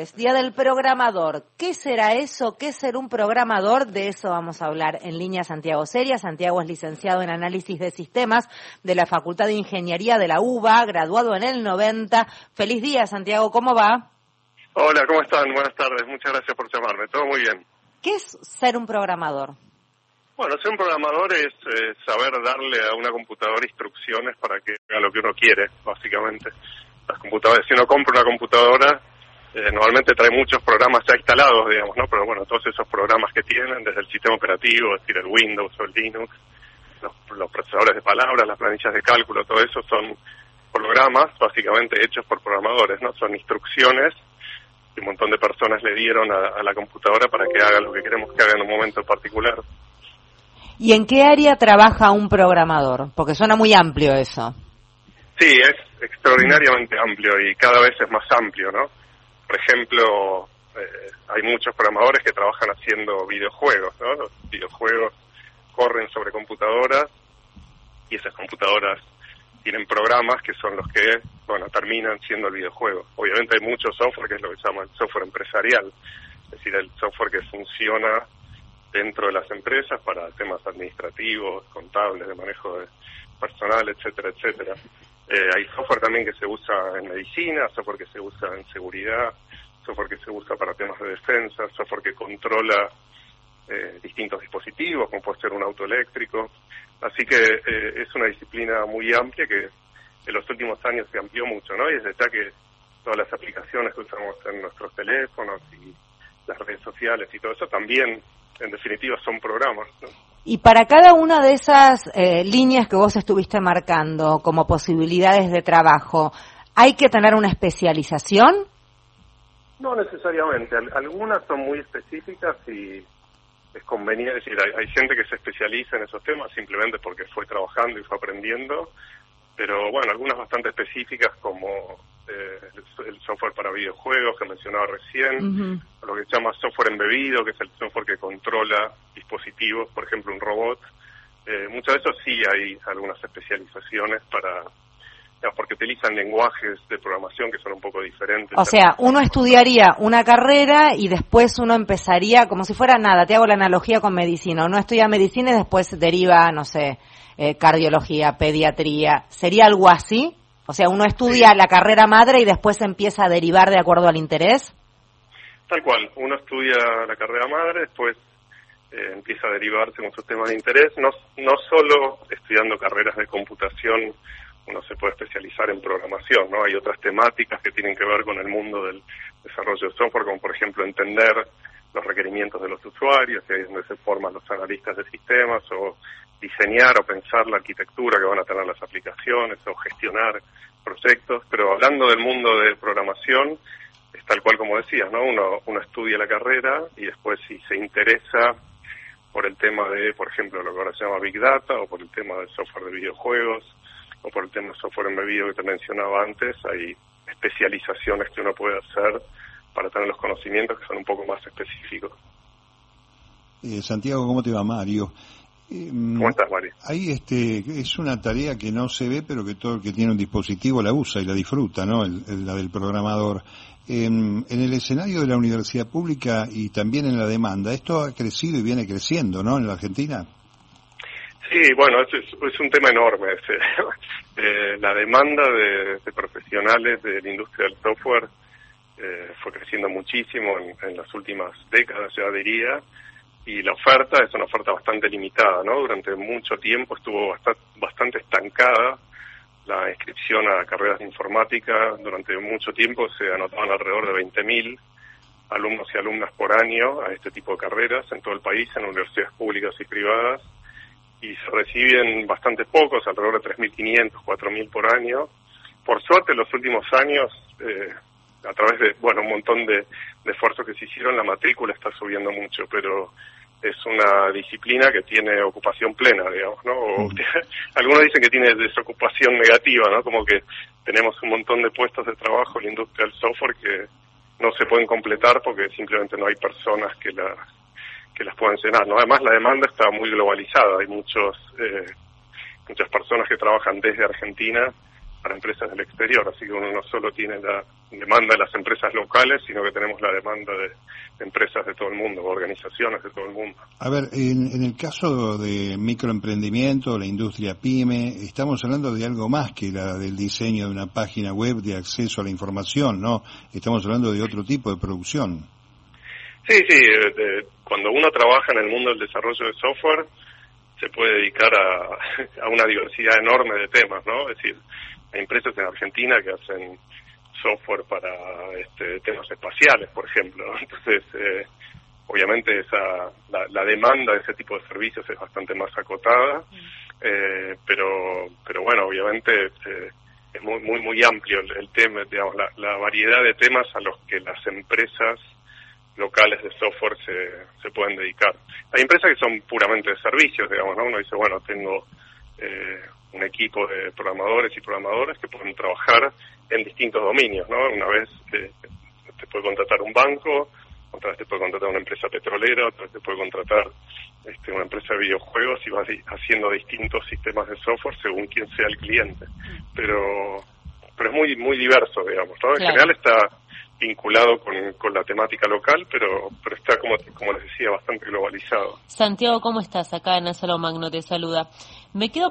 Día del programador. ¿Qué será eso? ¿Qué ser un programador? De eso vamos a hablar en línea Santiago Seria. Santiago es licenciado en análisis de sistemas de la Facultad de Ingeniería de la UBA, graduado en el 90. Feliz día, Santiago. ¿Cómo va? Hola, ¿cómo están? Buenas tardes. Muchas gracias por llamarme. Todo muy bien. ¿Qué es ser un programador? Bueno, ser un programador es eh, saber darle a una computadora instrucciones para que haga lo que uno quiere, básicamente. Las computadoras, si uno compra una computadora, eh, normalmente trae muchos programas ya instalados, digamos, ¿no? Pero bueno, todos esos programas que tienen, desde el sistema operativo, es decir, el Windows o el Linux, los, procesadores de palabras, las planillas de cálculo, todo eso son programas básicamente hechos por programadores, ¿no? Son instrucciones que un montón de personas le dieron a, la computadora para que haga lo que queremos que haga en un momento particular. ¿Y en qué área trabaja un programador? Porque suena muy amplio eso. Sí, es extraordinariamente amplio y cada vez es más amplio, ¿no? Por ejemplo, eh, hay muchos programadores que trabajan haciendo videojuegos, ¿no? Los videojuegos corren sobre computadoras y esas computadoras tienen programas que son los que, bueno, terminan siendo el videojuego. Obviamente hay mucho software que es lo que se llama el software empresarial, es decir, el software que funciona dentro de las empresas para temas administrativos, contables, de manejo de personal, etcétera, etcétera. Eh, hay software también que se usa en medicina, software que se usa en seguridad, software que se usa para temas de defensa, software que controla eh, distintos dispositivos, como puede ser un auto eléctrico. Así que eh, es una disciplina muy amplia que en los últimos años se amplió mucho, ¿no? Y desde ya que todas las aplicaciones que usamos en nuestros teléfonos y las redes sociales y todo eso también, en definitiva, son programas, ¿no? Y para cada una de esas eh, líneas que vos estuviste marcando como posibilidades de trabajo, ¿hay que tener una especialización? No necesariamente. Algunas son muy específicas y es conveniente. Decir, hay, gente que se especializa en esos temas simplemente porque fue trabajando y fue aprendiendo. Pero bueno, algunas bastante específicas como eh, el, software para videojuegos que mencionaba recién, lo que se llama software embebido, que es el software que controla dispositivos, por ejemplo un robot. Eh, muchas de eso sí hay algunas especializaciones para porque utilizan lenguajes de programación que son un poco diferentes. O sea, uno estudiaría una carrera y después uno empezaría como si fuera nada, te hago la analogía con medicina, uno estudia medicina y después deriva, no sé, eh, cardiología, pediatría, ¿sería algo así? O sea, uno estudia la carrera madre y después empieza a derivar de acuerdo al interés. Tal cual, uno estudia la carrera madre, después eh, empieza a derivar según sus temas de interés, no, no solo estudiando carreras de computación, uno se puede especializar en programación, ¿no? Hay otras temáticas que tienen que ver con el mundo del desarrollo de software, como por ejemplo entender los requerimientos de los usuarios, que ahí es donde se forman los analistas de sistemas, o diseñar o pensar la arquitectura que van a tener las aplicaciones o gestionar proyectos, pero hablando del mundo de programación, es tal cual como decías, ¿no? Uno, uno estudia la carrera y después si se interesa por el tema de, por ejemplo, lo que ahora se llama Big Data o por el tema del software de videojuegos o por el tema de software embebido que te mencionaba antes, hay especializaciones que uno puede hacer para tener los conocimientos que son un poco más específicos. Eh, Santiago, ¿cómo te va Mario? ¿Cómo estás, Mario? Ahí este, es una tarea que no se ve, pero que todo el que tiene un dispositivo la usa y la disfruta, ¿no? la del programador. En, en, el escenario de la universidad pública y también en la demanda, esto ha crecido y viene creciendo, ¿no? En la Argentina. Sí, bueno, es, es un tema enorme. Eh, la demanda de, profesionales de la industria del software eh, fue creciendo muchísimo en, en, las últimas décadas, ya diría y la oferta es una oferta bastante limitada, ¿no? Durante mucho tiempo estuvo bastante, estancada la inscripción a carreras de informática. Durante mucho tiempo se anotaban alrededor de 20.000 alumnos y alumnas por año a este tipo de carreras en todo el país, en universidades públicas y privadas, y se reciben bastante pocos, alrededor de 3.500, 4.000 por año. Por suerte, en los últimos años, eh, a través de, bueno, un montón de, de esfuerzos que se hicieron, la matrícula está subiendo mucho, pero es una disciplina que tiene ocupación plena, digamos, ¿no? Mm. algunos dicen que tiene desocupación negativa, ¿no? Como que tenemos un montón de puestos de trabajo en la industria del software que no se pueden completar porque simplemente no hay personas que las que las puedan llenar, ¿no? Además la demanda está muy globalizada, hay muchos eh, muchas personas que trabajan desde Argentina para empresas del exterior, así que uno no solo tiene la demanda de las empresas locales, sino que tenemos la demanda de, empresas de todo el mundo, organizaciones de todo el mundo. A ver, en, el caso de microemprendimiento, la industria pyme, estamos hablando de algo más que la del diseño de una página web de acceso a la información, ¿no? Estamos hablando de otro tipo de producción. Sí, sí, cuando uno trabaja en el mundo del desarrollo de software, se puede dedicar a, a una diversidad enorme de temas, ¿no? Es decir, empresas en Argentina que hacen software para este, temas espaciales, por ejemplo. Entonces, eh, obviamente esa, la, demanda de ese tipo de servicios es bastante más acotada, eh, pero, pero bueno, obviamente eh, es muy, muy, muy amplio el, tema, digamos, la, la, variedad de temas a los que las empresas locales de software se, se pueden dedicar. Hay empresas que son puramente de servicios, digamos, ¿no? Uno dice, bueno, tengo eh, un equipo de programadores y programadoras que pueden trabajar en distintos dominios, ¿no? Una vez eh, te puede contratar un banco, otra vez te puede contratar una empresa petrolera, otra vez te puede contratar este, una empresa de videojuegos y vas haciendo distintos sistemas de software según quién sea el cliente. Pero pero es muy muy diverso, digamos, ¿no? En general está vinculado con, con, la temática local, pero, pero está, como, como les decía, bastante globalizado. Santiago, ¿cómo estás? Acá en Magno te saluda. Me quedo,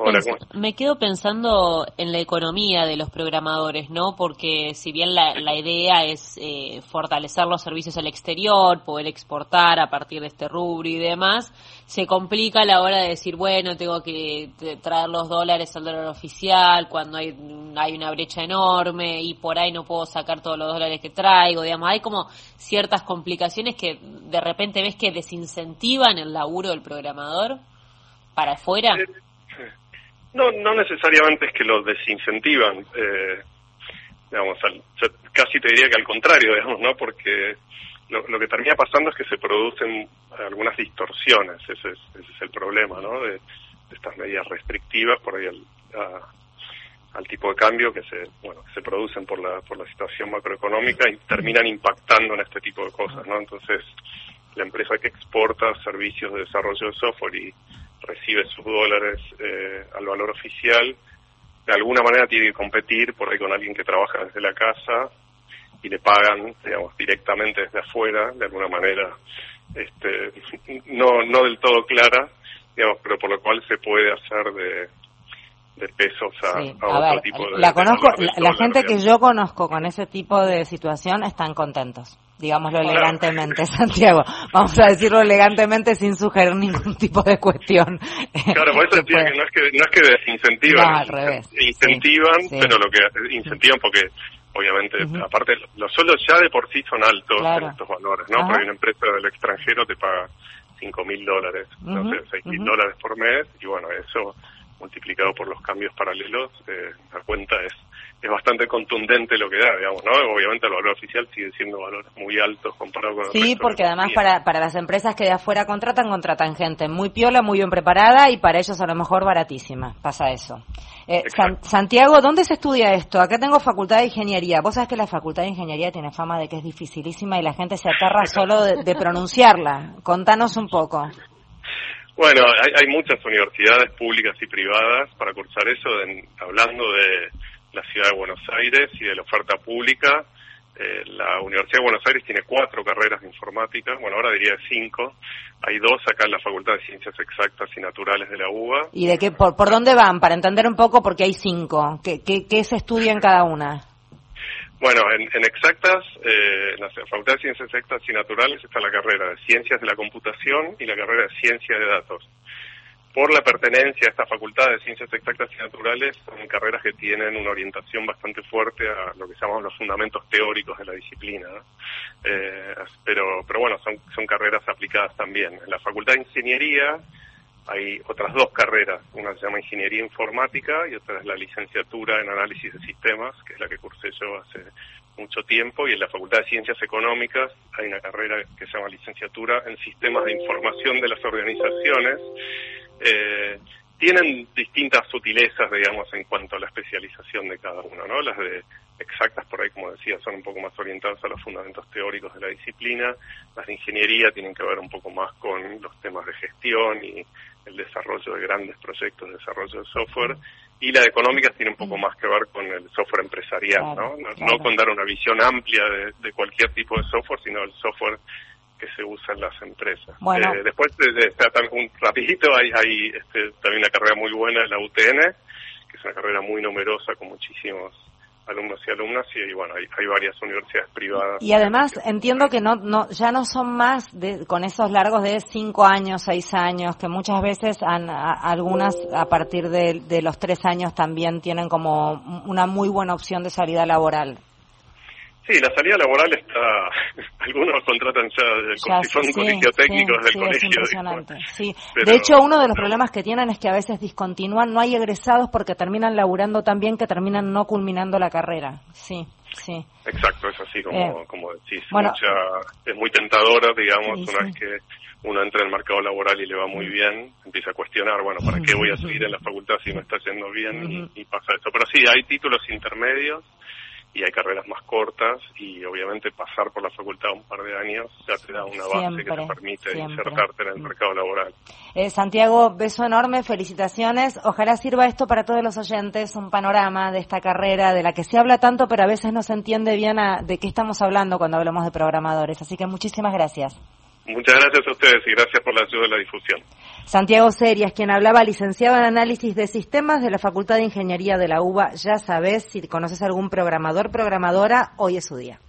me quedo pensando en la economía de los programadores, ¿no? Porque si bien la, la idea es eh, fortalecer los servicios al exterior, poder exportar a partir de este rubro y demás, se complica a la hora de decir, bueno, tengo que traer los dólares al dólar oficial cuando hay, hay una brecha enorme y por ahí no puedo sacar todos los dólares que traigo, digamos, hay como ciertas complicaciones que de repente ves que desincentivan el laburo del programador para afuera. Eh, no, no necesariamente es que lo desincentivan, eh, digamos, casi te diría que al contrario, digamos, ¿no? Porque lo, que termina pasando es que se producen algunas distorsiones, ese es, ese es el problema, ¿no? De, estas medidas restrictivas por ahí al, al tipo de cambio que se, bueno, se producen por la, por la situación macroeconómica y terminan impactando en este tipo de cosas, ¿no? Entonces, la empresa que exporta servicios de desarrollo de software y recibe sus dólares eh, al valor oficial, de alguna manera tiene que competir por ahí con alguien que trabaja desde la casa y le pagan, digamos, directamente desde afuera, de alguna manera, este, no, no del todo clara, digamos, pero por lo cual se puede hacer de, de pesos a, otro tipo de... La, conozco, la, gente que yo conozco con ese tipo de situación están contentos digámoslo elegantemente, Santiago. Vamos a decirlo elegantemente sin sugerir ningún tipo de cuestión. Claro, por eso decía que no es que, no es que desincentivan, al revés. incentivan, pero lo que incentivan porque obviamente, aparte, los sueldos ya de por sí son altos en estos valores, ¿no? Porque una empresa del extranjero te paga cinco mil dólares, no sé, seis mil dólares por mes, y bueno, eso multiplicado por los cambios paralelos, eh, la cuenta es es bastante contundente lo que da, digamos, ¿no? Obviamente el valor oficial sigue siendo valores muy altos comparado con Sí, porque además para, para las empresas que de afuera contratan, contratan gente muy piola, muy bien preparada y para ellos a lo mejor baratísima. Pasa eso. Eh, Santiago, ¿dónde se estudia esto? Acá tengo Facultad de Ingeniería. Vos sabés que la Facultad de Ingeniería tiene fama de que es dificilísima y la gente se aterra solo de, pronunciarla. Contanos un poco. Bueno, hay, hay, muchas universidades públicas y privadas para cursar eso, hablando de la ciudad de Buenos Aires y de la oferta pública. Eh, la Universidad de Buenos Aires tiene cuatro carreras de informática, bueno, ahora diría cinco. Hay dos acá en la Facultad de Ciencias Exactas y Naturales de la UBA. ¿Y de qué, por, dónde van? Para entender un poco, porque hay cinco. ¿Qué, qué, se estudia en cada una? Bueno, en, en exactas, eh, en la Facultad de Ciencias Exactas y Naturales está la carrera de Ciencias de la Computación y la carrera de Ciencia de Datos por la pertenencia a esta facultad de ciencias exactas y naturales, son carreras que tienen una orientación bastante fuerte a lo que llamamos los fundamentos teóricos de la disciplina. Eh, pero, pero bueno, son, son carreras aplicadas también. En la facultad de ingeniería hay otras dos carreras, una se llama Ingeniería Informática y otra es la licenciatura en Análisis de Sistemas, que es la que cursé yo hace mucho tiempo, y en la Facultad de Ciencias Económicas hay una carrera que se llama Licenciatura en Sistemas de Información de las Organizaciones, eh, tienen distintas sutilezas, digamos, en cuanto a la especialización de cada uno, ¿no? Las de exactas, por ahí, como decía, son un poco más orientadas a los fundamentos teóricos de la disciplina. Las de ingeniería tienen que ver un poco más con los temas de gestión y el desarrollo de grandes proyectos de desarrollo de software. y la de económicas tiene un poco más que ver con el software empresarial, ¿no? No, con dar una visión amplia de, cualquier tipo de software, sino el software que se usa en las empresas. Eh, después, de, de, un rapidito, hay, hay este, también una carrera muy buena en la UTN, que es una carrera muy numerosa con muchísimos alumnos y alumnas y, bueno hay, varias universidades privadas. Y además entiendo que no no ya no son más de, con esos largos de cinco años seis años que muchas veces han, algunas a partir de los tres años también tienen como una muy buena opción de salida laboral Sí, la salida laboral está. Algunos contratan ya, como si fuera un colegio técnico desde el colegio. impresionante. Sí. De hecho, uno de los problemas que tienen es que a veces discontinúan, no hay egresados porque terminan laburando tan bien que terminan no culminando la carrera. Sí, sí. Exacto, es así como, eh, como decís. es muy tentadora, digamos, una vez que uno entra en el mercado laboral y le va muy bien, empieza a cuestionar, bueno, ¿para qué voy a seguir en la facultad si me está yendo bien? y pasa eso. Pero sí, hay títulos intermedios y hay carreras más cortas y obviamente pasar por la facultad un par de años ya te da una base que te permite insertarte en el mercado laboral. Eh, Santiago, beso enorme, felicitaciones. Ojalá sirva esto para todos los oyentes, un panorama de esta carrera de la que se habla tanto, pero a veces no se entiende bien de qué estamos hablando cuando hablamos de programadores. Así que muchísimas gracias. Muchas gracias a ustedes y gracias por la ayuda de la difusión. Santiago Serias, quien hablaba, licenciado en análisis de sistemas de la Facultad de Ingeniería de la UBA. Ya sabes, si conoces algún programador, programadora, hoy es su día.